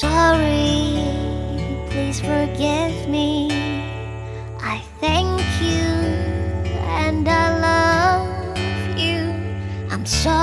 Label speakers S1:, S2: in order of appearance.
S1: sorry, please forgive me. I thank you and I love you. I'm sorry.